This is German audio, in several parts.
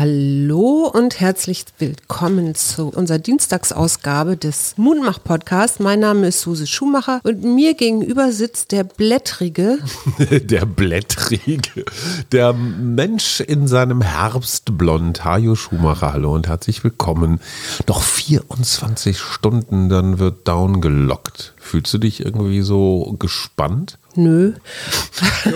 Hallo und herzlich willkommen zu unserer Dienstagsausgabe des Mundmach-Podcasts. Mein Name ist Suse Schumacher und mir gegenüber sitzt der Blättrige. der Blättrige. Der Mensch in seinem Herbstblond. Hajo Schumacher, hallo und herzlich willkommen. Noch 24 Stunden, dann wird down gelockt. Fühlst du dich irgendwie so gespannt? Nö.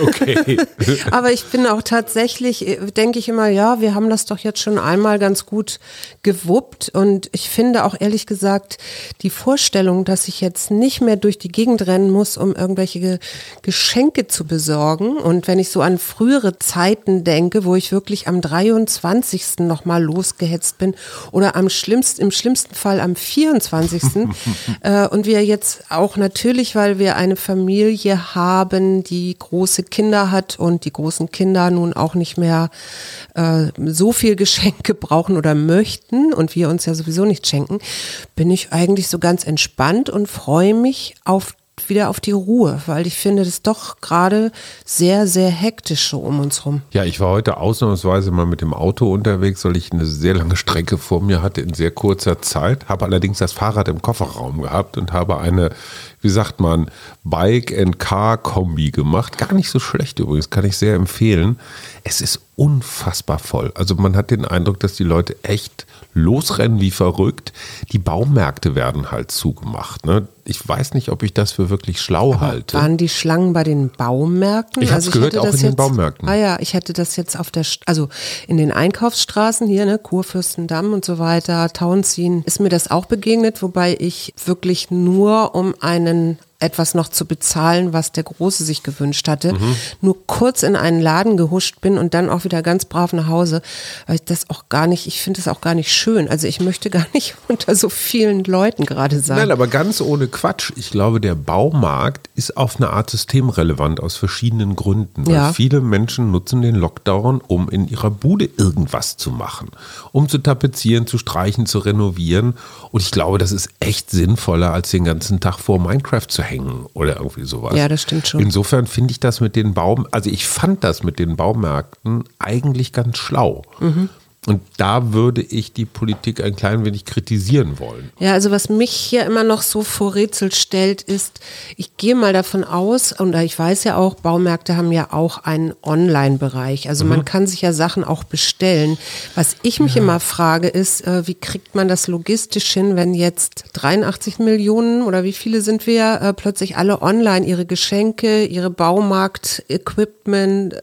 Okay. Aber ich bin auch tatsächlich, äh, denke ich immer, ja, wir haben das doch jetzt schon einmal ganz gut gewuppt. Und ich finde auch ehrlich gesagt, die Vorstellung, dass ich jetzt nicht mehr durch die Gegend rennen muss, um irgendwelche Geschenke zu besorgen. Und wenn ich so an frühere Zeiten denke, wo ich wirklich am 23. nochmal losgehetzt bin oder am schlimmsten, im schlimmsten Fall am 24. äh, und wir jetzt auch natürlich, weil wir eine Familie haben, die große Kinder hat und die großen Kinder nun auch nicht mehr äh, so viel Geschenke brauchen oder möchten und wir uns ja sowieso nicht schenken, bin ich eigentlich so ganz entspannt und freue mich auf wieder auf die Ruhe, weil ich finde das doch gerade sehr, sehr hektisch so um uns rum. Ja, ich war heute ausnahmsweise mal mit dem Auto unterwegs, weil ich eine sehr lange Strecke vor mir hatte in sehr kurzer Zeit, habe allerdings das Fahrrad im Kofferraum gehabt und habe eine wie sagt man, Bike-and-Car-Kombi gemacht. Gar nicht so schlecht übrigens, kann ich sehr empfehlen. Es ist unfassbar voll. Also man hat den Eindruck, dass die Leute echt losrennen wie verrückt. Die Baumärkte werden halt zugemacht. Ne? Ich weiß nicht, ob ich das für wirklich schlau Aber halte. Waren die Schlangen bei den Baumärkten? Ich habe Also gehört, auch in das den jetzt- Baumärkten. Ah ja, ich hätte das jetzt auf der, also in den Einkaufsstraßen hier, ne, Kurfürstendamm und so weiter, Tauenziehen, ist mir das auch begegnet, wobei ich wirklich nur um einen etwas noch zu bezahlen, was der Große sich gewünscht hatte, Mhm. nur kurz in einen Laden gehuscht bin und dann auch wieder ganz brav nach Hause, weil ich das auch gar nicht, ich finde das auch gar nicht schön. Also ich möchte gar nicht unter so vielen Leuten gerade sein. Nein, aber ganz ohne Quatsch. Ich glaube, der Baumarkt ist auf eine Art systemrelevant aus verschiedenen Gründen. Weil Ja. viele Menschen nutzen den Lockdown, um in ihrer Bude irgendwas zu machen. Um zu tapezieren, zu streichen, zu renovieren. Und ich glaube, das ist echt sinnvoller, als den ganzen Tag vor Minecraft zu hängen oder irgendwie sowas. Ja, das stimmt schon. Insofern finde ich das mit den Baum, also ich fand das mit den Baumärkten eigentlich ganz schlau. Mhm. Und da würde ich die Politik ein klein wenig kritisieren wollen. Ja, also was mich hier immer noch so vor Rätsel stellt, ist, ich gehe mal davon aus, und ich weiß ja auch, Baumärkte haben ja auch einen Online-Bereich. Also Mhm. man kann sich ja Sachen auch bestellen. Was ich mich immer frage, ist, äh, wie kriegt man das logistisch hin, wenn jetzt 83 Millionen oder wie viele sind wir, äh, plötzlich alle online ihre Geschenke, ihre Baumarkt-Equipment, äh,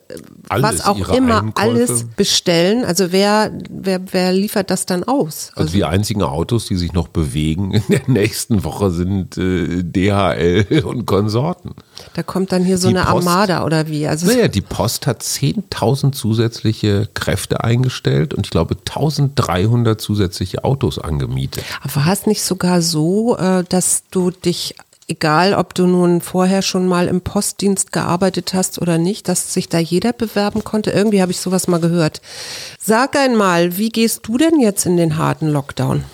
was auch immer, Einkäufe. alles bestellen. Also wer, wer, wer liefert das dann aus? Also die einzigen Autos, die sich noch bewegen in der nächsten Woche sind äh, DHL und Konsorten. Da kommt dann hier so Die eine Post- Armada oder wie? Also Naja, die Post hat 10.000 zusätzliche Kräfte eingestellt und ich glaube 1.300 zusätzliche Autos angemietet. aber war es nicht sogar so, äh, dass du dich, egal ob du nun vorher schon mal im Postdienst gearbeitet hast oder nicht, dass sich da jeder bewerben konnte? Irgendwie habe ich sowas mal gehört. Sag einmal, wie gehst du denn jetzt in den harten Lockdown?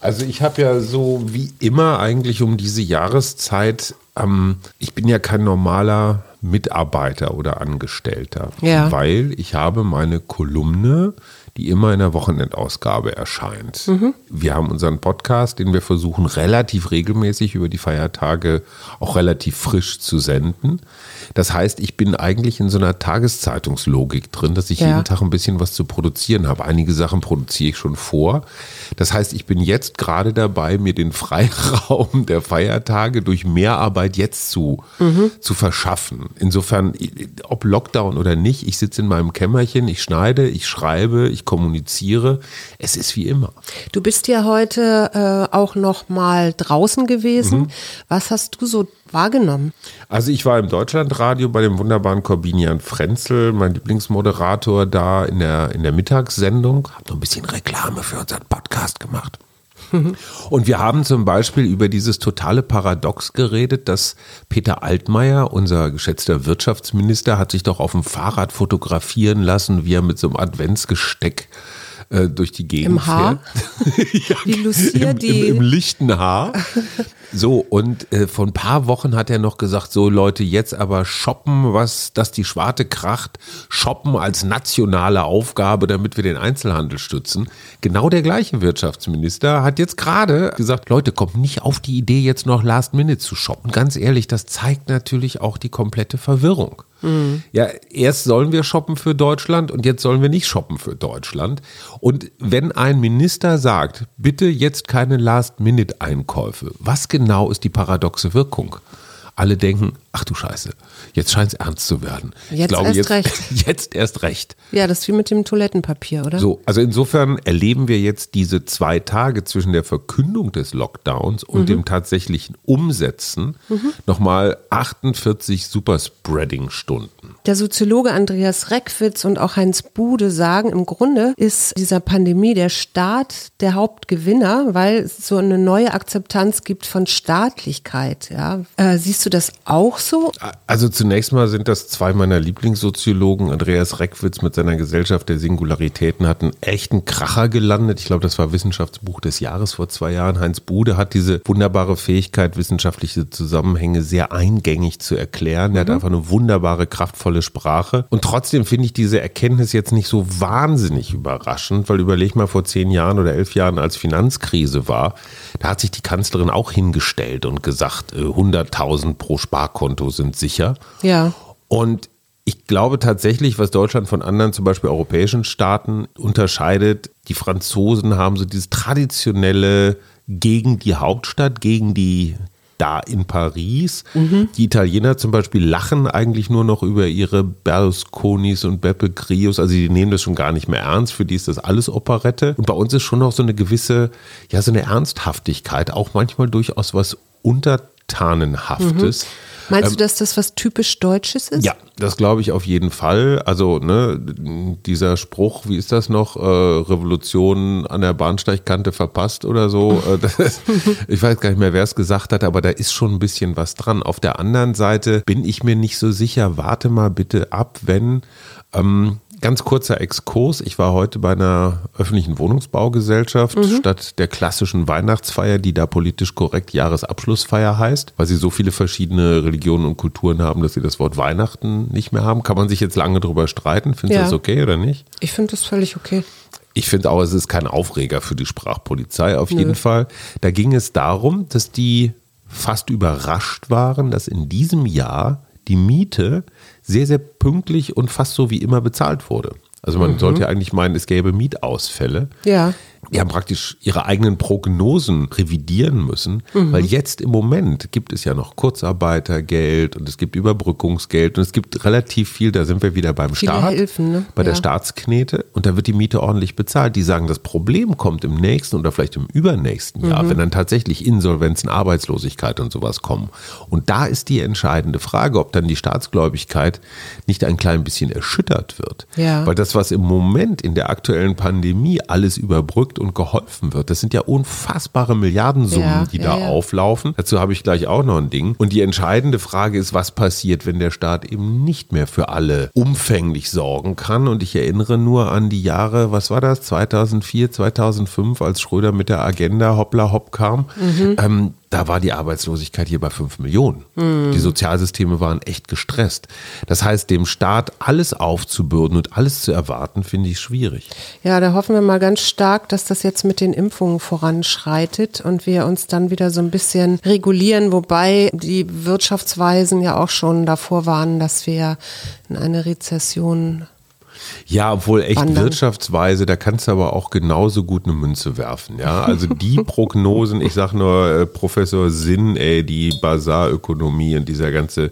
Also ich habe ja so wie immer eigentlich um diese Jahreszeit, ähm, ich bin ja kein normaler Mitarbeiter oder Angestellter, Ja. weil ich habe meine Kolumne, die immer in der Wochenendausgabe erscheint. Wir haben unseren Podcast, den wir versuchen relativ regelmäßig über die Feiertage auch relativ frisch zu senden. Das heißt, ich bin eigentlich in so einer Tageszeitungslogik drin, dass ich Ja. jeden Tag ein bisschen was zu produzieren habe. Einige Sachen produziere ich schon vor. Das heißt, ich bin jetzt gerade dabei, mir den Freiraum der Feiertage durch Mehrarbeit jetzt zu, zu verschaffen. Insofern, ob Lockdown oder nicht, ich sitze in meinem Kämmerchen, ich schneide, ich schreibe, ich kommuniziere. Es ist wie immer. Du bist ja heute äh, auch noch mal draußen gewesen. Was hast du so wahrgenommen? Also ich war im Deutschlandradio bei dem wunderbaren Corbinian Frenzel, mein Lieblingsmoderator da in der, in der Mittagssendung. Hab noch ein bisschen Reklame für unseren Podcast gemacht. Und wir haben zum Beispiel über dieses totale Paradox geredet, dass Peter Altmaier, unser geschätzter Wirtschaftsminister, hat sich doch auf dem Fahrrad fotografieren lassen, wie er mit so einem Adventsgesteck äh, durch die Gegend Im Haar? fährt. Die Lucia, Im, die- im, Im lichten Haar. So, und äh, vor ein paar Wochen hat er noch gesagt, so Leute, jetzt aber shoppen, was, dass die Schwarte kracht, shoppen als nationale Aufgabe, damit wir den Einzelhandel stützen. Genau der gleiche Wirtschaftsminister hat jetzt gerade gesagt, Leute, kommt nicht auf die Idee, jetzt noch Last Minute zu shoppen. Ganz ehrlich, das zeigt natürlich auch die komplette Verwirrung. Ja, erst sollen wir shoppen für Deutschland und jetzt sollen wir nicht shoppen für Deutschland. Und wenn ein Minister sagt, bitte jetzt keine Last-Minute-Einkäufe, was genau ist die paradoxe Wirkung? Alle denken, ach du Scheiße, jetzt scheint es ernst zu werden. ich Jetzt glaube, erst jetzt, recht. jetzt erst recht. Ja, das ist wie mit dem Toilettenpapier, oder? So, also insofern erleben wir jetzt diese zwei Tage zwischen der Verkündung des Lockdowns und dem tatsächlichen Umsetzen nochmal 48 Superspreading-Stunden. Der Soziologe Andreas Reckwitz und auch Heinz Bude sagen, im Grunde ist dieser Pandemie der Staat der Hauptgewinner, weil es so eine neue Akzeptanz gibt von Staatlichkeit. Ja. Äh, siehst du das auch so? Also zunächst mal sind das zwei meiner Lieblingssoziologen. Andreas Reckwitz mit seiner Gesellschaft der Singularitäten hat einen echten Kracher gelandet. Ich glaube, das war Wissenschaftsbuch des Jahres vor zwei Jahren. Heinz Bude hat diese wunderbare Fähigkeit, wissenschaftliche Zusammenhänge sehr eingängig zu erklären. Er hat einfach eine wunderbare, kraftvolle Sprache. Und trotzdem finde ich diese Erkenntnis jetzt nicht so wahnsinnig überraschend, weil überleg mal vor zehn Jahren oder elf Jahren, als Finanzkrise war, da hat sich die Kanzlerin auch hingestellt und gesagt, äh, 100.000 pro Sparkonto sind sicher. Ja. Und ich glaube tatsächlich, was Deutschland von anderen, zum Beispiel europäischen Staaten unterscheidet, die Franzosen haben so dieses traditionelle gegen die Hauptstadt, gegen die da in Paris. Die Italiener zum Beispiel lachen eigentlich nur noch über ihre Berlusconis und Beppe Grios, also die nehmen das schon gar nicht mehr ernst, für die ist das alles Operette. Und bei uns ist schon noch so eine gewisse, ja, so eine Ernsthaftigkeit, auch manchmal durchaus was Untertanenhaftes. Meinst du, dass das was typisch Deutsches ist? Ja, das glaube ich auf jeden Fall. Also, ne, dieser Spruch, wie ist das noch? Äh, Revolution an der Bahnsteigkante verpasst oder so. Äh, das ich weiß gar nicht mehr, wer es gesagt hat, aber da ist schon ein bisschen was dran. Auf der anderen Seite bin ich mir nicht so sicher. Warte mal bitte ab, wenn. Ähm, Ganz kurzer Exkurs. Ich war heute bei einer öffentlichen Wohnungsbaugesellschaft statt der klassischen Weihnachtsfeier, die da politisch korrekt Jahresabschlussfeier heißt, weil sie so viele verschiedene Religionen und Kulturen haben, dass sie das Wort Weihnachten nicht mehr haben. Kann man sich jetzt lange drüber streiten. Findest du Ja. das okay oder nicht? Ich finde das völlig okay. Ich finde auch, es ist kein Aufreger für die Sprachpolizei auf jeden Fall. Da ging es darum, dass die fast überrascht waren, dass in diesem Jahr die Miete sehr, sehr pünktlich und fast so wie immer bezahlt wurde. Also man sollte ja eigentlich meinen, es gäbe Mietausfälle. Ja. Die haben praktisch ihre eigenen Prognosen revidieren müssen, weil jetzt im Moment gibt es ja noch Kurzarbeitergeld und es gibt Überbrückungsgeld und es gibt relativ viel, da sind wir wieder beim Viele Staat, Hilfen, ne? bei der Ja. Staatsknete und da wird die Miete ordentlich bezahlt. Die sagen, das Problem kommt im nächsten oder vielleicht im übernächsten Jahr, wenn dann tatsächlich Insolvenzen, Arbeitslosigkeit und sowas kommen. Und da ist die entscheidende Frage, ob dann die Staatsgläubigkeit nicht ein klein bisschen erschüttert wird. Ja. Weil das, was im Moment in der aktuellen Pandemie alles überbrückt und geholfen wird, das sind ja unfassbare Milliardensummen, Ja, die ja, da ja. auflaufen. Dazu habe ich gleich auch noch ein Ding. Und die entscheidende Frage ist, was passiert, wenn der Staat eben nicht mehr für alle umfänglich sorgen kann? Und ich erinnere nur an die Jahre, was war das, 2004, 2005, als Schröder mit der Agenda hoppla hopp kam. Mhm. Ähm, da war die Arbeitslosigkeit hier bei 5 Millionen. Mhm. Die Sozialsysteme waren echt gestresst. Das heißt, dem Staat alles aufzubürden und alles zu erwarten, finde ich schwierig. Ja, da hoffen wir mal ganz stark, dass das jetzt mit den Impfungen voranschreitet und wir uns dann wieder so ein bisschen regulieren, wobei die Wirtschaftsweisen ja auch schon davor warnen, dass wir in eine Rezession Ja, obwohl echt Wandern. Wirtschaftsweise, da kannst du aber auch genauso gut eine Münze werfen. Ja, also die Prognosen, ich sag nur äh, Professor Sinn, ey, die Basarökonomie und dieser ganze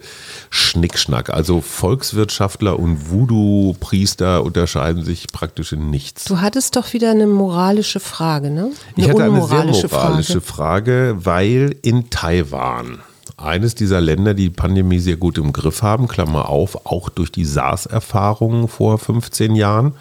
Schnickschnack. Also Volkswirtschaftler und Voodoo-Priester unterscheiden sich praktisch in nichts. Du hattest doch wieder eine moralische Frage, ne? Ich hatte eine sehr moralische Frage, weil in Taiwan, eines dieser Länder, die die Pandemie sehr gut im Griff haben, Klammer auf, auch durch die SARS-Erfahrungen vor 15 Jahren,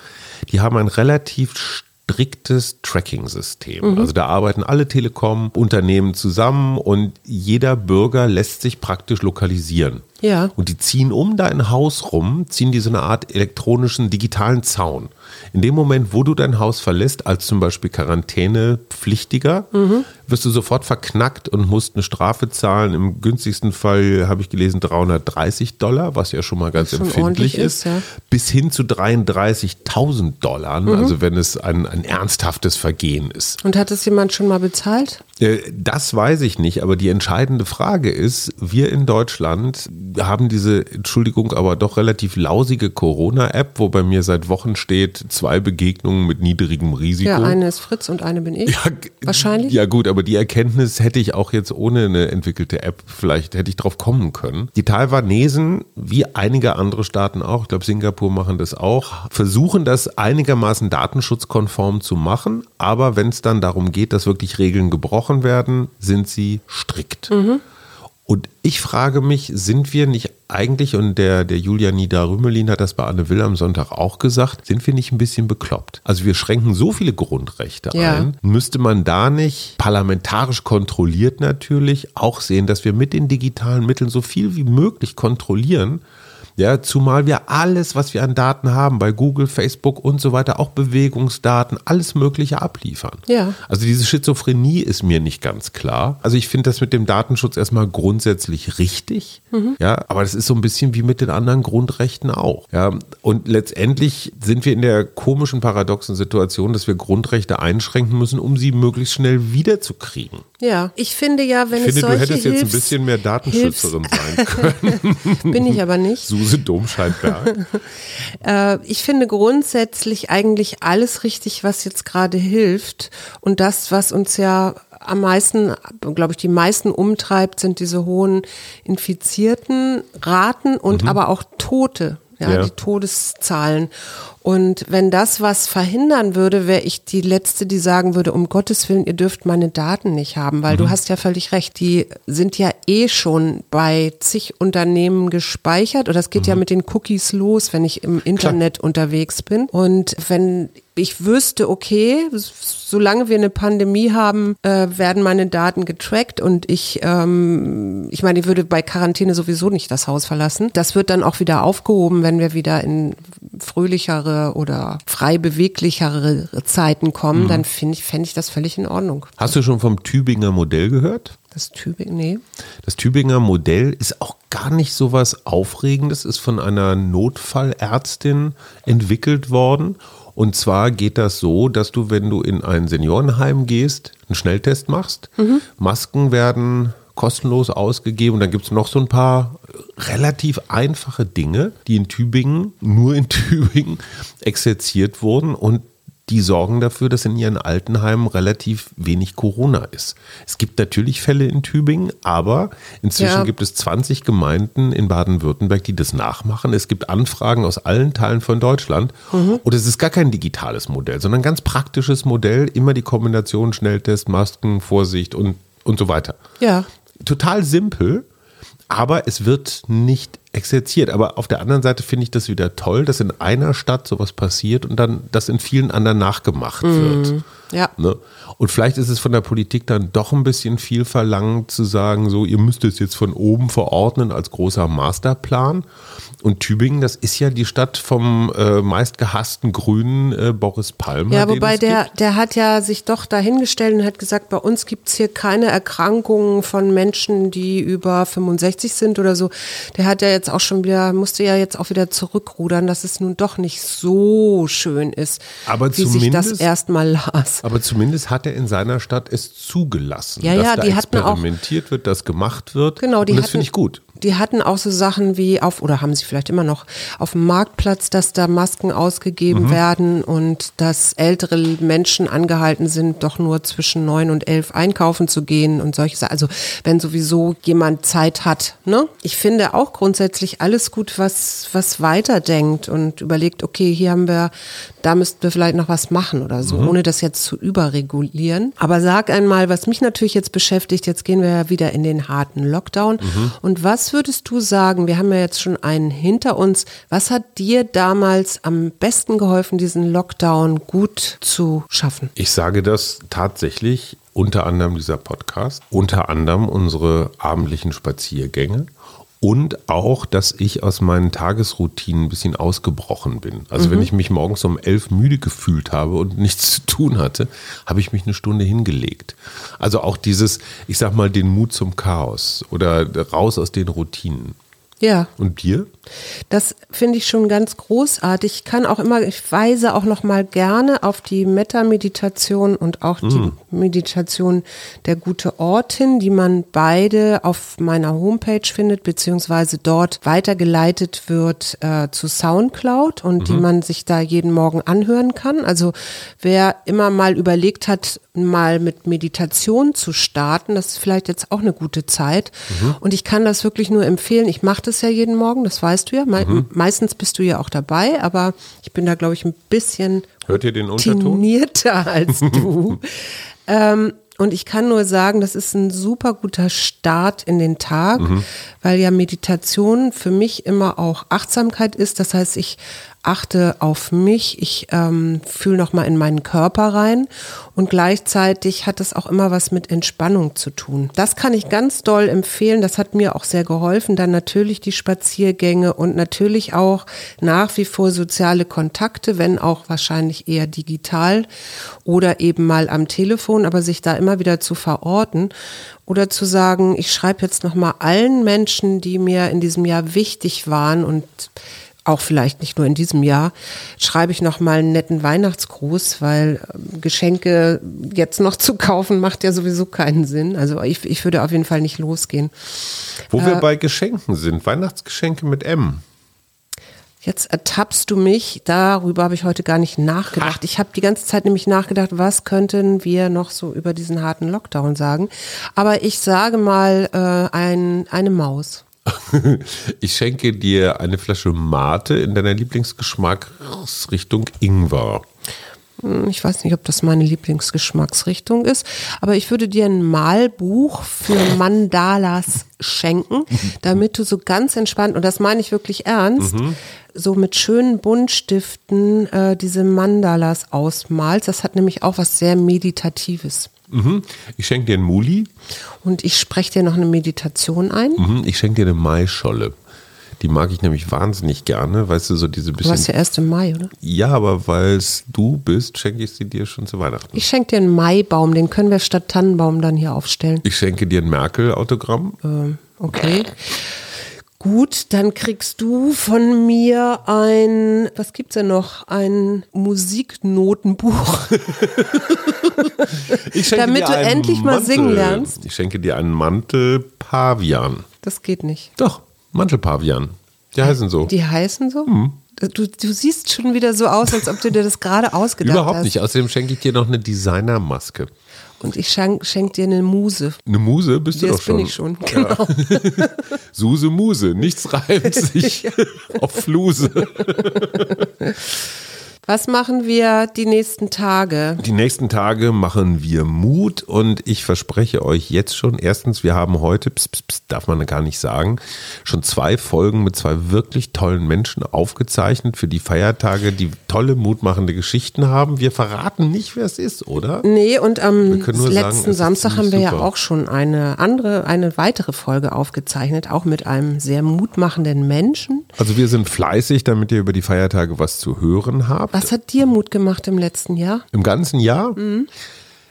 die haben ein relativ striktes Tracking-System. Also da arbeiten alle Telekom-Unternehmen zusammen und jeder Bürger lässt sich praktisch lokalisieren. Ja. Und die ziehen um dein Haus rum, ziehen die so eine Art elektronischen digitalen Zaun. In dem Moment, wo du dein Haus verlässt, als zum Beispiel Quarantänepflichtiger, mhm. Wirst du sofort verknackt und musst eine Strafe zahlen. Im günstigsten Fall habe ich gelesen 330 Dollar, was ja schon mal ganz empfindlich ist, ist ja. bis hin zu 33.000 Dollar, mhm. also wenn es ein, ein ernsthaftes Vergehen ist. Und hat es jemand schon mal bezahlt? Äh, das weiß ich nicht, aber die entscheidende Frage ist, wir in Deutschland haben diese, Entschuldigung, aber doch relativ lausige Corona-App, wo bei mir seit Wochen steht, zwei Begegnungen mit niedrigem Risiko. Ja, eine ist Fritz und eine bin ich. Ja, Wahrscheinlich. Ja gut, aber die Erkenntnis hätte ich auch jetzt ohne eine entwickelte App, vielleicht hätte ich drauf kommen können. Die Taiwanesen, wie einige andere Staaten auch, ich glaube Singapur machen das auch, versuchen das einigermaßen datenschutzkonform zu machen, aber wenn es dann darum geht, dass wirklich Regeln gebrochen werden, sind sie strikt. Mhm. Und ich frage mich, sind wir nicht eigentlich, und der, der Julian Nieder-Rümelin hat das bei Anne Will am Sonntag auch gesagt, sind wir nicht ein bisschen bekloppt? Also wir schränken so viele Grundrechte ja. ein. Müsste man da nicht parlamentarisch kontrolliert natürlich auch sehen, dass wir mit den digitalen Mitteln so viel wie möglich kontrollieren, ja, zumal wir alles, was wir an Daten haben, bei Google, Facebook und so weiter, auch Bewegungsdaten, alles Mögliche abliefern. Ja. Also diese Schizophrenie ist mir nicht ganz klar. Also ich finde das mit dem Datenschutz erstmal grundsätzlich richtig. Mhm. Ja, aber das ist so ein bisschen wie mit den anderen Grundrechten auch. Ja, und letztendlich sind wir in der komischen, paradoxen Situation, dass wir Grundrechte einschränken müssen, um sie möglichst schnell wiederzukriegen. Ja, ich finde ja, wenn ich es finde, solche du hättest Hilfs jetzt ein bisschen mehr Datenschützerin sein können. Bin ich aber nicht. Suse Domscheit-Berg. äh, ich finde grundsätzlich eigentlich alles richtig, was jetzt gerade hilft. Und das, was uns ja am meisten, glaube ich, die meisten umtreibt, sind diese hohen infizierten Raten und mhm. aber auch Tote ja, ja. die Todeszahlen. Und wenn das was verhindern würde, wäre ich die Letzte, die sagen würde, um Gottes Willen, ihr dürft meine Daten nicht haben, weil mhm. du hast ja völlig recht, die sind ja eh schon bei zig Unternehmen gespeichert oder es geht mhm. ja mit den Cookies los, wenn ich im Internet Klar. unterwegs bin. Und wenn ich wüsste, okay, solange wir eine Pandemie haben, äh, werden meine Daten getrackt und ich, ähm, ich meine, ich würde bei Quarantäne sowieso nicht das Haus verlassen. Das wird dann auch wieder aufgehoben, wenn wir wieder in fröhlichere oder frei beweglichere Zeiten kommen. Mhm. Dann finde ich, fände ich das völlig in Ordnung. Hast du schon vom Tübinger Modell gehört? Das Tübingen, nee. Das Tübinger Modell ist auch gar nicht so was Aufregendes, ist von einer Notfallärztin entwickelt worden und zwar geht das so, dass du, wenn du in ein Seniorenheim gehst, einen Schnelltest machst. Mhm. Masken werden kostenlos ausgegeben und dann gibt es noch so ein paar relativ einfache Dinge, die in Tübingen, nur in Tübingen exerziert wurden und die sorgen dafür, dass in ihren Altenheimen relativ wenig Corona ist. Es gibt natürlich Fälle in Tübingen, aber inzwischen ja. gibt es 20 Gemeinden in Baden-Württemberg, die das nachmachen. Es gibt Anfragen aus allen Teilen von Deutschland mhm. und es ist gar kein digitales Modell, sondern ein ganz praktisches Modell, immer die Kombination Schnelltest, Masken, Vorsicht und, und so weiter. Ja. Total simpel, aber es wird nicht exerziert. Aber auf der anderen Seite finde ich das wieder toll, dass in einer Stadt sowas passiert und dann das in vielen anderen nachgemacht wird. Mm, ja. Ne? Und vielleicht ist es von der Politik dann doch ein bisschen viel verlangt zu sagen, so, ihr müsst es jetzt von oben verordnen als großer Masterplan. Und Tübingen, das ist ja die Stadt vom äh, meistgehassten Grünen äh, Boris Palmer. Ja, wobei der, der hat ja sich doch dahingestellt und hat gesagt, bei uns gibt es hier keine Erkrankungen von Menschen, die über 65 sind oder so. Der hat ja jetzt auch schon wieder, musste ja jetzt auch wieder zurückrudern, dass es nun doch nicht so schön ist, aber wie sich das erstmal las. Aber zumindest hat er in seiner Stadt es zugelassen, ja, dass ja, da experimentiert wird, dass gemacht wird. Genau, die und das finde ich gut die hatten auch so Sachen wie auf, oder haben sie vielleicht immer noch, auf dem Marktplatz, dass da Masken ausgegeben mhm. werden und dass ältere Menschen angehalten sind, doch nur zwischen neun und elf einkaufen zu gehen und solche Sachen. Also wenn sowieso jemand Zeit hat. Ne? Ich finde auch grundsätzlich alles gut, was, was weiterdenkt und überlegt, okay, hier haben wir, da müssten wir vielleicht noch was machen oder so, mhm. ohne das jetzt zu überregulieren. Aber sag einmal, was mich natürlich jetzt beschäftigt, jetzt gehen wir ja wieder in den harten Lockdown. Mhm. Und was würdest du sagen, wir haben ja jetzt schon einen hinter uns, was hat dir damals am besten geholfen, diesen Lockdown gut zu schaffen? Ich sage das tatsächlich unter anderem dieser Podcast, unter anderem unsere abendlichen Spaziergänge und auch, dass ich aus meinen Tagesroutinen ein bisschen ausgebrochen bin. Also mhm. wenn ich mich morgens um elf müde gefühlt habe und nichts zu tun hatte, habe ich mich eine Stunde hingelegt. Also auch dieses, ich sag mal, den Mut zum Chaos oder raus aus den Routinen. Ja. Und dir? Das finde ich schon ganz großartig. Ich kann auch immer, ich weise auch noch mal gerne auf die Metta-Meditation und auch mm. die Meditation der gute Ort hin, die man beide auf meiner Homepage findet, beziehungsweise dort weitergeleitet wird äh, zu Soundcloud und mhm. die man sich da jeden Morgen anhören kann. Also wer immer mal überlegt hat, mal mit Meditation zu starten, das ist vielleicht jetzt auch eine gute Zeit. Mhm. Und ich kann das wirklich nur empfehlen. Ich mache das ja jeden Morgen, das weißt du ja. Me mhm. Meistens bist du ja auch dabei, aber ich bin da, glaube ich, ein bisschen Hört ihr den Unterton? als du. ähm, und ich kann nur sagen, das ist ein super guter Start in den Tag, mhm. weil ja Meditation für mich immer auch Achtsamkeit ist. Das heißt, ich achte auf mich, ich ähm, fühle nochmal in meinen Körper rein und gleichzeitig hat es auch immer was mit Entspannung zu tun. Das kann ich ganz doll empfehlen, das hat mir auch sehr geholfen. Dann natürlich die Spaziergänge und natürlich auch nach wie vor soziale Kontakte, wenn auch wahrscheinlich eher digital oder eben mal am Telefon, aber sich da immer wieder zu verorten oder zu sagen, ich schreibe jetzt nochmal allen Menschen, die mir in diesem Jahr wichtig waren und auch vielleicht nicht nur in diesem Jahr, schreibe ich noch mal einen netten Weihnachtsgruß, weil ähm, Geschenke jetzt noch zu kaufen macht ja sowieso keinen Sinn. Also ich, ich würde auf jeden Fall nicht losgehen. Wo äh, wir bei Geschenken sind, Weihnachtsgeschenke mit M. Jetzt ertappst du mich, darüber habe ich heute gar nicht nachgedacht. Ich habe die ganze Zeit nämlich nachgedacht, was könnten wir noch so über diesen harten Lockdown sagen. Aber ich sage mal äh, ein, eine Maus. Ich schenke dir eine Flasche Mate in deiner Lieblingsgeschmacksrichtung Ingwer. Hm, ich weiß nicht, ob das meine Lieblingsgeschmacksrichtung ist, aber ich würde dir ein Malbuch für Mandalas schenken, damit du so ganz entspannt, und das meine ich wirklich ernst, mhm. so mit schönen Buntstiften äh, diese Mandalas ausmalst. Das hat nämlich auch was sehr Meditatives. Mhm. Ich schenke dir einen Muli. Und ich spreche dir noch eine Meditation ein. Mhm. Ich schenke dir eine Maischolle. Die mag ich nämlich wahnsinnig gerne, weißt du, so diese bisschen. Du warst ja erst im Mai, oder? Ja, aber weil es du bist, schenke ich sie dir schon zu Weihnachten. Ich schenke dir einen Maibaum, den können wir statt Tannenbaum dann hier aufstellen. Ich schenke dir ein Merkel-Autogramm. Ähm, okay. Gut, dann kriegst du von mir ein, was gibt's denn noch? Ein Musiknotenbuch. Damit du endlich mal Mantel. singen lernst. Ich schenke dir einen Mantel Pavian. Das geht nicht. Doch, Mantel Pavian. Die heißen so. Die heißen so? Mhm. Du, du, siehst schon wieder so aus, als ob du dir das gerade ausgedacht Überhaupt hast. Überhaupt nicht. Außerdem schenke ich dir noch eine Designermaske. Und ich schenke schenk dir eine Muse. Eine Muse bist du das doch schon. bin ich schon, genau. Ja. Suse Muse, nichts reimt sich auf Fluse. Was machen wir die nächsten Tage? Die nächsten Tage machen wir Mut und ich verspreche euch jetzt schon, erstens, wir haben heute, pss, pss, pss, darf man gar nicht sagen, schon zwei Folgen mit zwei wirklich tollen Menschen aufgezeichnet für die Feiertage, die tolle, mutmachende Geschichten haben. Wir verraten nicht, wer es ist, oder? Nee, und am letzten sagen, Samstag haben wir super. ja auch schon eine andere, eine weitere Folge aufgezeichnet, auch mit einem sehr mutmachenden Menschen. Also wir sind fleißig, damit ihr über die Feiertage was zu hören habt. Was hat dir Mut gemacht im letzten Jahr? Im ganzen Jahr? Mhm.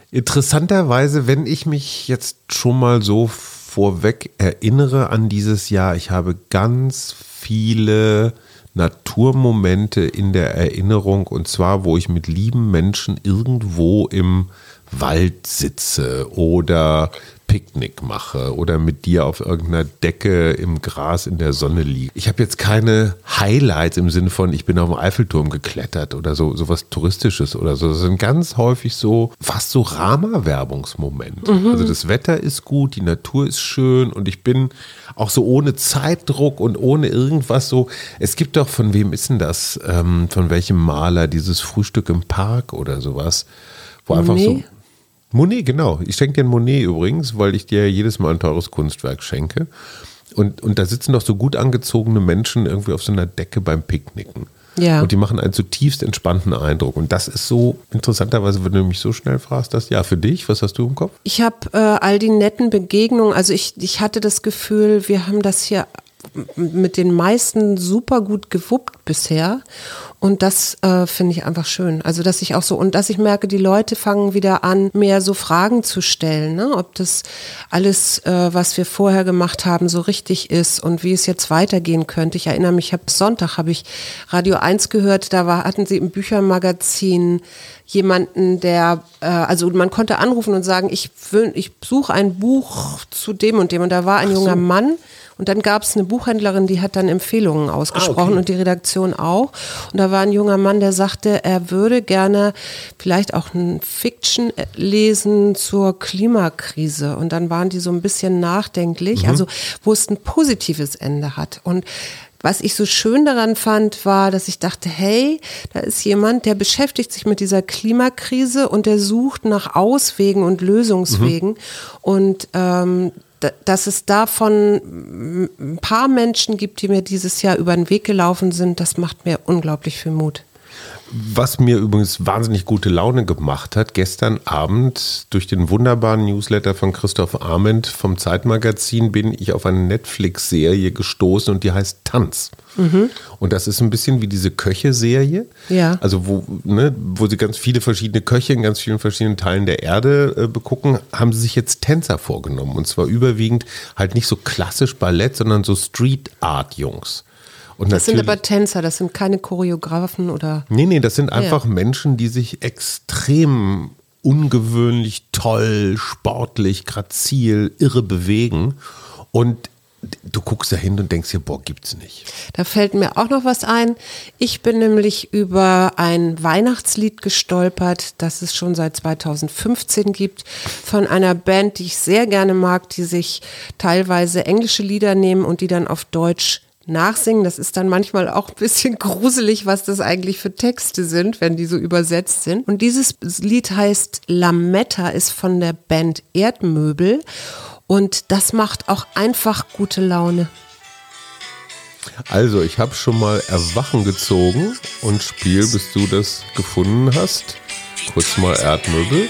Interessanterweise, wenn ich mich jetzt schon mal so vorweg erinnere an dieses Jahr, ich habe ganz viele Naturmomente in der Erinnerung und zwar, wo ich mit lieben Menschen irgendwo im Wald sitze oder Picknick mache oder mit dir auf irgendeiner Decke im Gras in der Sonne liege. Ich habe jetzt keine Highlights im Sinne von, ich bin auf dem Eiffelturm geklettert oder so sowas Touristisches oder so. Das sind ganz häufig so fast so Rama-Werbungsmomente. Mhm. Also das Wetter ist gut, die Natur ist schön und ich bin auch so ohne Zeitdruck und ohne irgendwas so. Es gibt doch, von wem ist denn das? Ähm, von welchem Maler dieses Frühstück im Park oder sowas? Wo einfach nee. so Monet, genau. Ich schenke dir ein Monet übrigens, weil ich dir jedes Mal ein teures Kunstwerk schenke. Und, und da sitzen doch so gut angezogene Menschen irgendwie auf so einer Decke beim Picknicken. Ja. Und die machen einen zutiefst entspannten Eindruck. Und das ist so interessanterweise, wenn du mich so schnell fragst, das ja für dich, was hast du im Kopf? Ich habe äh, all die netten Begegnungen, also ich, ich hatte das Gefühl, wir haben das hier mit den meisten super gut gewuppt bisher. Und das äh, finde ich einfach schön. Also, dass ich auch so, und dass ich merke, die Leute fangen wieder an, mehr so Fragen zu stellen, ne? ob das alles, äh, was wir vorher gemacht haben, so richtig ist und wie es jetzt weitergehen könnte. Ich erinnere mich, ich habe Sonntag habe ich Radio 1 gehört, da war, hatten sie im Büchermagazin jemanden, der, äh, also man konnte anrufen und sagen, ich, will, ich suche ein Buch zu dem und dem. Und da war ein junger Mann, und dann gab es eine Buchhändlerin, die hat dann Empfehlungen ausgesprochen ah, okay. und die Redaktion auch. Und da war ein junger Mann, der sagte, er würde gerne vielleicht auch ein Fiction lesen zur Klimakrise. Und dann waren die so ein bisschen nachdenklich, mhm. also wo es ein positives Ende hat. Und was ich so schön daran fand, war, dass ich dachte, hey, da ist jemand, der beschäftigt sich mit dieser Klimakrise und der sucht nach Auswegen und Lösungswegen. Mhm. Und ähm, dass es davon ein paar Menschen gibt, die mir dieses Jahr über den Weg gelaufen sind, das macht mir unglaublich viel Mut. Was mir übrigens wahnsinnig gute Laune gemacht hat, gestern Abend durch den wunderbaren Newsletter von Christoph Arment vom Zeitmagazin bin ich auf eine Netflix-Serie gestoßen und die heißt Tanz. Mhm. Und das ist ein bisschen wie diese Köche-Serie. Ja. Also, wo, ne, wo sie ganz viele verschiedene Köche in ganz vielen verschiedenen Teilen der Erde äh, begucken, haben sie sich jetzt Tänzer vorgenommen. Und zwar überwiegend halt nicht so klassisch Ballett, sondern so Street-Art-Jungs. Und das sind aber Tänzer, das sind keine Choreografen oder. Nee, nee, das sind einfach ja. Menschen, die sich extrem ungewöhnlich toll, sportlich, grazil, irre bewegen. Und du guckst da hin und denkst dir, boah, gibt's nicht. Da fällt mir auch noch was ein. Ich bin nämlich über ein Weihnachtslied gestolpert, das es schon seit 2015 gibt, von einer Band, die ich sehr gerne mag, die sich teilweise englische Lieder nehmen und die dann auf Deutsch nachsingen. Das ist dann manchmal auch ein bisschen gruselig, was das eigentlich für Texte sind, wenn die so übersetzt sind. Und dieses Lied heißt Lametta, ist von der Band Erdmöbel. Und das macht auch einfach gute Laune. Also, ich habe schon mal Erwachen gezogen und spiel, bis du das gefunden hast. Kurz mal Erdmöbel.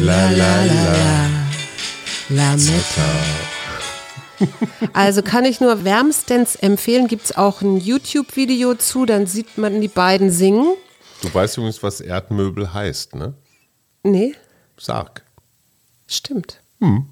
La la la Lametta. Also kann ich nur wärmstens empfehlen, gibt es auch ein YouTube-Video zu, dann sieht man die beiden singen. Du weißt übrigens, was Erdmöbel heißt, ne? Nee. Sag. Stimmt. Hm.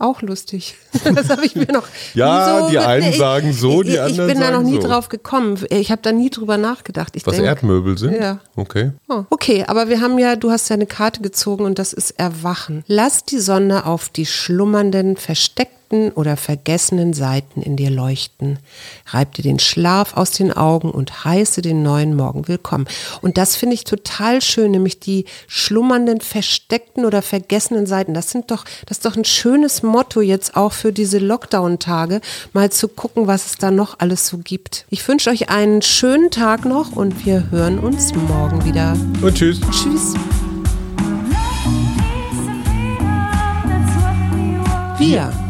Auch lustig. Das habe ich mir noch. ja, so die einen sagen so, die ich, anderen sagen so. Ich bin da noch nie so. drauf gekommen. Ich habe da nie drüber nachgedacht. Ich Was denk, Erdmöbel sind? Ja. Okay. Oh, okay, aber wir haben ja, du hast ja eine Karte gezogen und das ist Erwachen. Lass die Sonne auf die schlummernden, versteckten versteckten oder vergessenen Seiten in dir leuchten. Reib dir den Schlaf aus den Augen und heiße den neuen Morgen willkommen. Und das finde ich total schön, nämlich die schlummernden, versteckten oder vergessenen Seiten. Das sind doch, das ist doch ein schönes Motto jetzt auch für diese Lockdown-Tage, mal zu gucken, was es da noch alles so gibt. Ich wünsche euch einen schönen Tag noch und wir hören uns morgen wieder. Und tschüss. Tschüss. Wir.